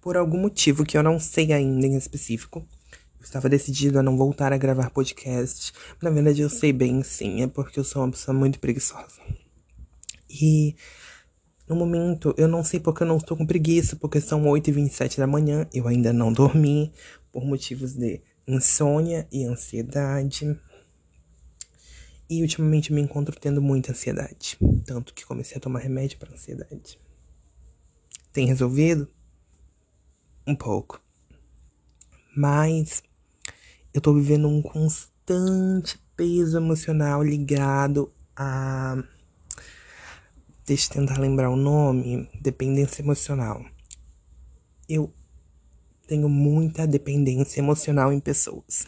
por algum motivo que eu não sei ainda em específico, eu estava decidido a não voltar a gravar podcast. Na verdade, eu sei bem sim, é porque eu sou uma pessoa muito preguiçosa. E no momento, eu não sei porque eu não estou com preguiça, porque são 8h27 da manhã, eu ainda não dormi, por motivos de insônia e ansiedade. E ultimamente me encontro tendo muita ansiedade. Tanto que comecei a tomar remédio para ansiedade. Tem resolvido? Um pouco. Mas eu tô vivendo um constante peso emocional ligado a. Deixa eu tentar lembrar o nome. Dependência emocional. Eu tenho muita dependência emocional em pessoas.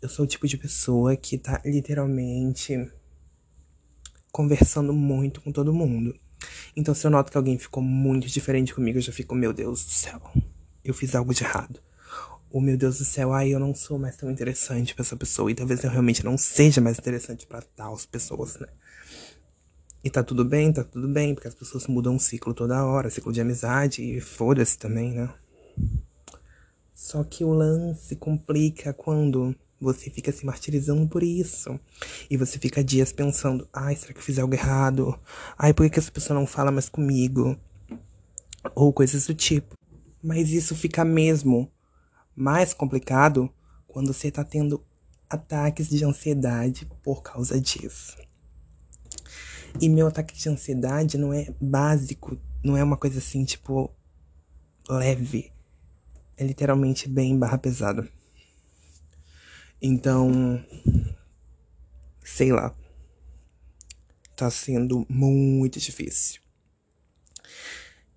Eu sou o tipo de pessoa que tá literalmente conversando muito com todo mundo. Então, se eu noto que alguém ficou muito diferente comigo, eu já fico, meu Deus do céu, eu fiz algo de errado. Ou, meu Deus do céu, ai, eu não sou mais tão interessante pra essa pessoa. E talvez eu realmente não seja mais interessante para tais pessoas, né? E tá tudo bem, tá tudo bem, porque as pessoas mudam um ciclo toda hora, ciclo de amizade, e foda-se também, né? Só que o lance complica quando você fica se martirizando por isso. E você fica dias pensando: ai, será que eu fiz algo errado? Ai, por que, que essa pessoa não fala mais comigo? Ou coisas do tipo. Mas isso fica mesmo mais complicado quando você tá tendo ataques de ansiedade por causa disso. E meu ataque de ansiedade não é básico, não é uma coisa assim, tipo, leve. É literalmente bem barra pesado. Então, sei lá. Tá sendo muito difícil.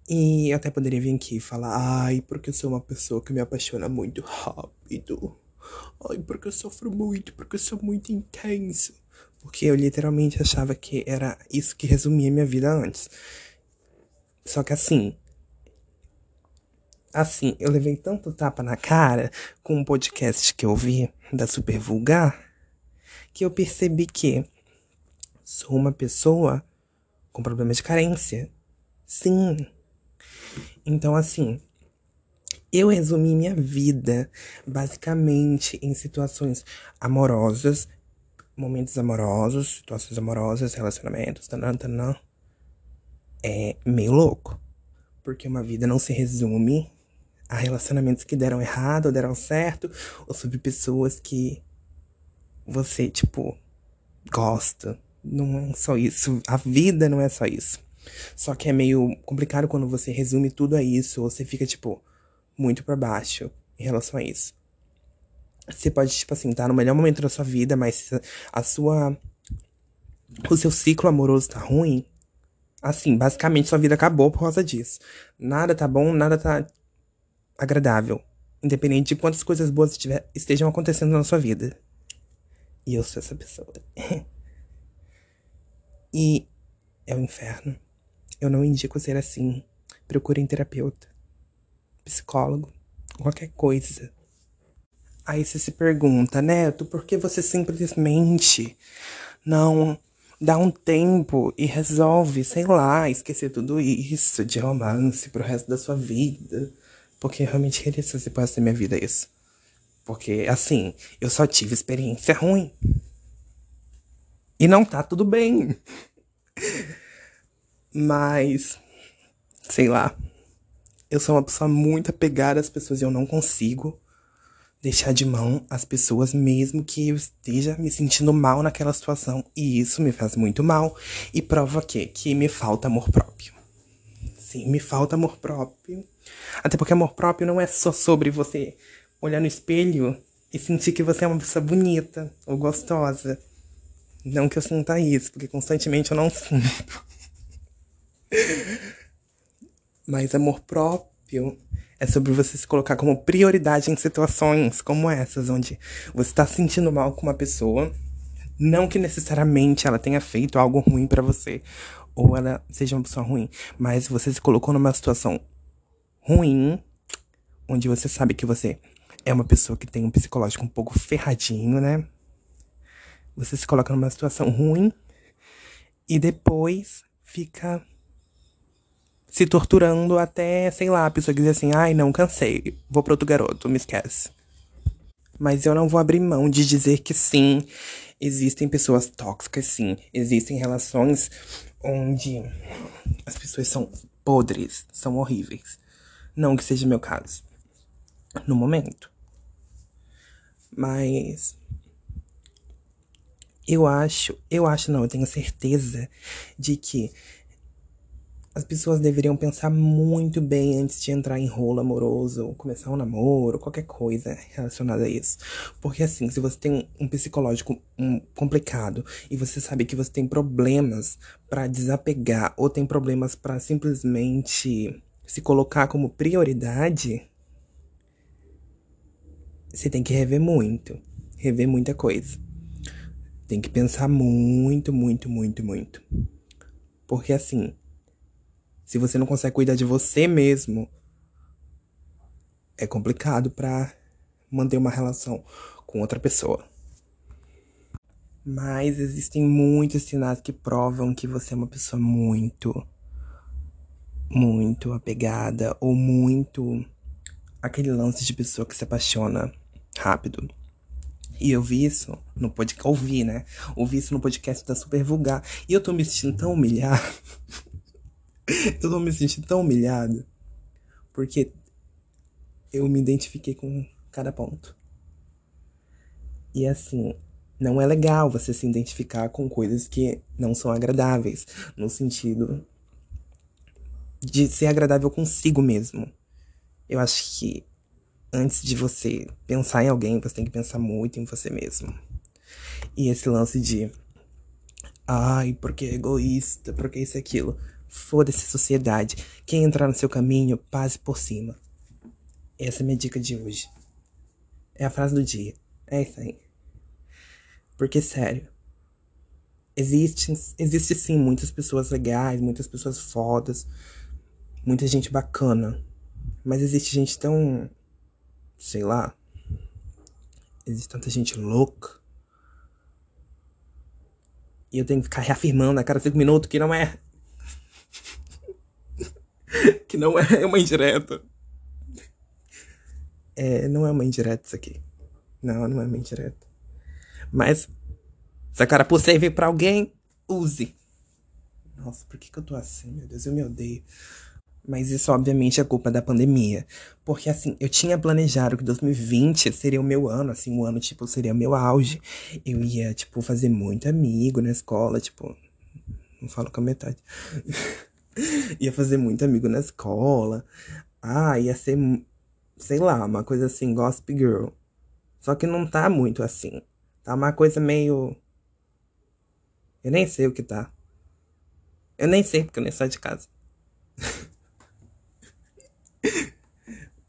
E até poderia vir aqui e falar, ai, porque eu sou uma pessoa que me apaixona muito rápido. Ai, porque eu sofro muito, porque eu sou muito intenso. Porque eu literalmente achava que era isso que resumia minha vida antes. Só que assim, Assim, eu levei tanto tapa na cara com um podcast que eu vi da Super Vulgar que eu percebi que sou uma pessoa com problemas de carência. Sim. Então, assim, eu resumi minha vida basicamente em situações amorosas, momentos amorosos, situações amorosas, relacionamentos, tanã, tanã. É meio louco. Porque uma vida não se resume a relacionamentos que deram errado ou deram certo, ou sobre pessoas que você, tipo, gosta. Não é só isso. A vida não é só isso. Só que é meio complicado quando você resume tudo a isso, ou você fica, tipo, muito para baixo em relação a isso. Você pode, tipo assim, estar tá no melhor momento da sua vida, mas a sua. O seu ciclo amoroso tá ruim. Assim, basicamente sua vida acabou por causa disso. Nada tá bom, nada tá agradável, independente de quantas coisas boas estiver, estejam acontecendo na sua vida. E eu sou essa pessoa. e é o inferno. Eu não indico ser assim. Procurem terapeuta, psicólogo, qualquer coisa. Aí você se pergunta, Neto, por que você simplesmente não dá um tempo e resolve, sei lá, esquecer tudo isso de romance pro resto da sua vida? Porque eu realmente queria se você pudesse minha vida isso. Porque, assim, eu só tive experiência ruim. E não tá tudo bem. Mas, sei lá. Eu sou uma pessoa muito apegada às pessoas e eu não consigo deixar de mão as pessoas, mesmo que eu esteja me sentindo mal naquela situação. E isso me faz muito mal e prova que, que me falta amor próprio. Sim, me falta amor próprio. Até porque amor próprio não é só sobre você olhar no espelho e sentir que você é uma pessoa bonita ou gostosa. Não que eu sinta isso, porque constantemente eu não sinto. Mas amor próprio é sobre você se colocar como prioridade em situações como essas, onde você está se sentindo mal com uma pessoa. Não que necessariamente ela tenha feito algo ruim para você, ou ela seja uma pessoa ruim, mas você se colocou numa situação ruim, onde você sabe que você é uma pessoa que tem um psicológico um pouco ferradinho, né? Você se coloca numa situação ruim e depois fica se torturando até, sei lá, a pessoa dizer assim, ai, não, cansei, vou pro outro garoto, me esquece. Mas eu não vou abrir mão de dizer que sim, existem pessoas tóxicas, sim. Existem relações onde as pessoas são podres, são horríveis. Não que seja meu caso. No momento. Mas. Eu acho, eu acho não, eu tenho certeza de que as pessoas deveriam pensar muito bem antes de entrar em rolo amoroso, começar um namoro, qualquer coisa relacionada a isso. Porque assim, se você tem um, psicológico um, complicado e você sabe que você tem problemas para desapegar ou tem problemas para simplesmente se colocar como prioridade, você tem que rever muito, rever muita coisa. Tem que pensar muito, muito, muito, muito. Porque assim, se você não consegue cuidar de você mesmo, é complicado para manter uma relação com outra pessoa. Mas existem muitos sinais que provam que você é uma pessoa muito, muito apegada ou muito aquele lance de pessoa que se apaixona rápido. E eu vi isso no podcast, ouvi, né? Ouvi isso no podcast da Super Vulgar. E eu tô me sentindo tão humilhado. eu tô me sentindo tão humilhado. Porque eu me identifiquei com cada ponto. E assim, não é legal você se identificar com coisas que não são agradáveis. No sentido de ser agradável consigo mesmo. Eu acho que antes de você pensar em alguém, você tem que pensar muito em você mesmo. E esse lance de. Ai, porque é egoísta, porque isso e aquilo. Foda-se sociedade. Quem entrar no seu caminho, passe por cima. Essa é a minha dica de hoje. É a frase do dia. É isso aí. Porque, sério. Existe, existe sim muitas pessoas legais, muitas pessoas fodas, muita gente bacana. Mas existe gente tão. sei lá. Existe tanta gente louca. E eu tenho que ficar reafirmando a cada cinco minutos que não é que não é uma indireta. É, não é uma indireta isso aqui. Não, não é uma indireta. Mas, se a aí veio pra alguém, use. Nossa, por que, que eu tô assim, meu Deus? Eu me odeio. Mas isso, obviamente, é culpa da pandemia. Porque, assim, eu tinha planejado que 2020 seria o meu ano, assim, o ano, tipo, seria o meu auge. Eu ia, tipo, fazer muito amigo na escola, tipo. Não falo com a metade. ia fazer muito amigo na escola. Ah, ia ser, sei lá, uma coisa assim, gossip girl. Só que não tá muito assim. Tá uma coisa meio. Eu nem sei o que tá. Eu nem sei porque eu nem saio de casa.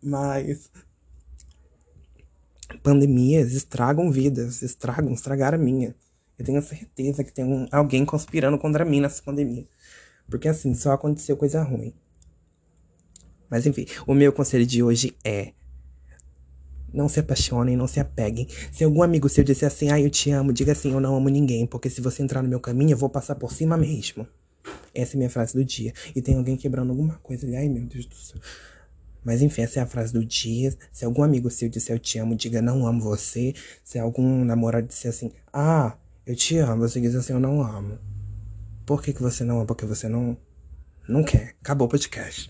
Mas. Pandemias estragam vidas, estragam, estragaram a minha. Eu tenho certeza que tem um, alguém conspirando contra mim nessa pandemia. Porque assim, só aconteceu coisa ruim. Mas enfim, o meu conselho de hoje é. Não se apaixonem, não se apeguem. Se algum amigo seu disser assim, ah, eu te amo, diga assim, eu não amo ninguém, porque se você entrar no meu caminho, eu vou passar por cima mesmo. Essa é a minha frase do dia. E tem alguém quebrando alguma coisa ali, ai meu Deus do céu. Mas enfim, essa é a frase do dia. Se algum amigo seu disser eu te amo, diga não amo você. Se algum namorado disser assim, ah, eu te amo, você diz assim, eu não amo. Por que, que você não ama? Porque você não, não quer. Acabou o podcast.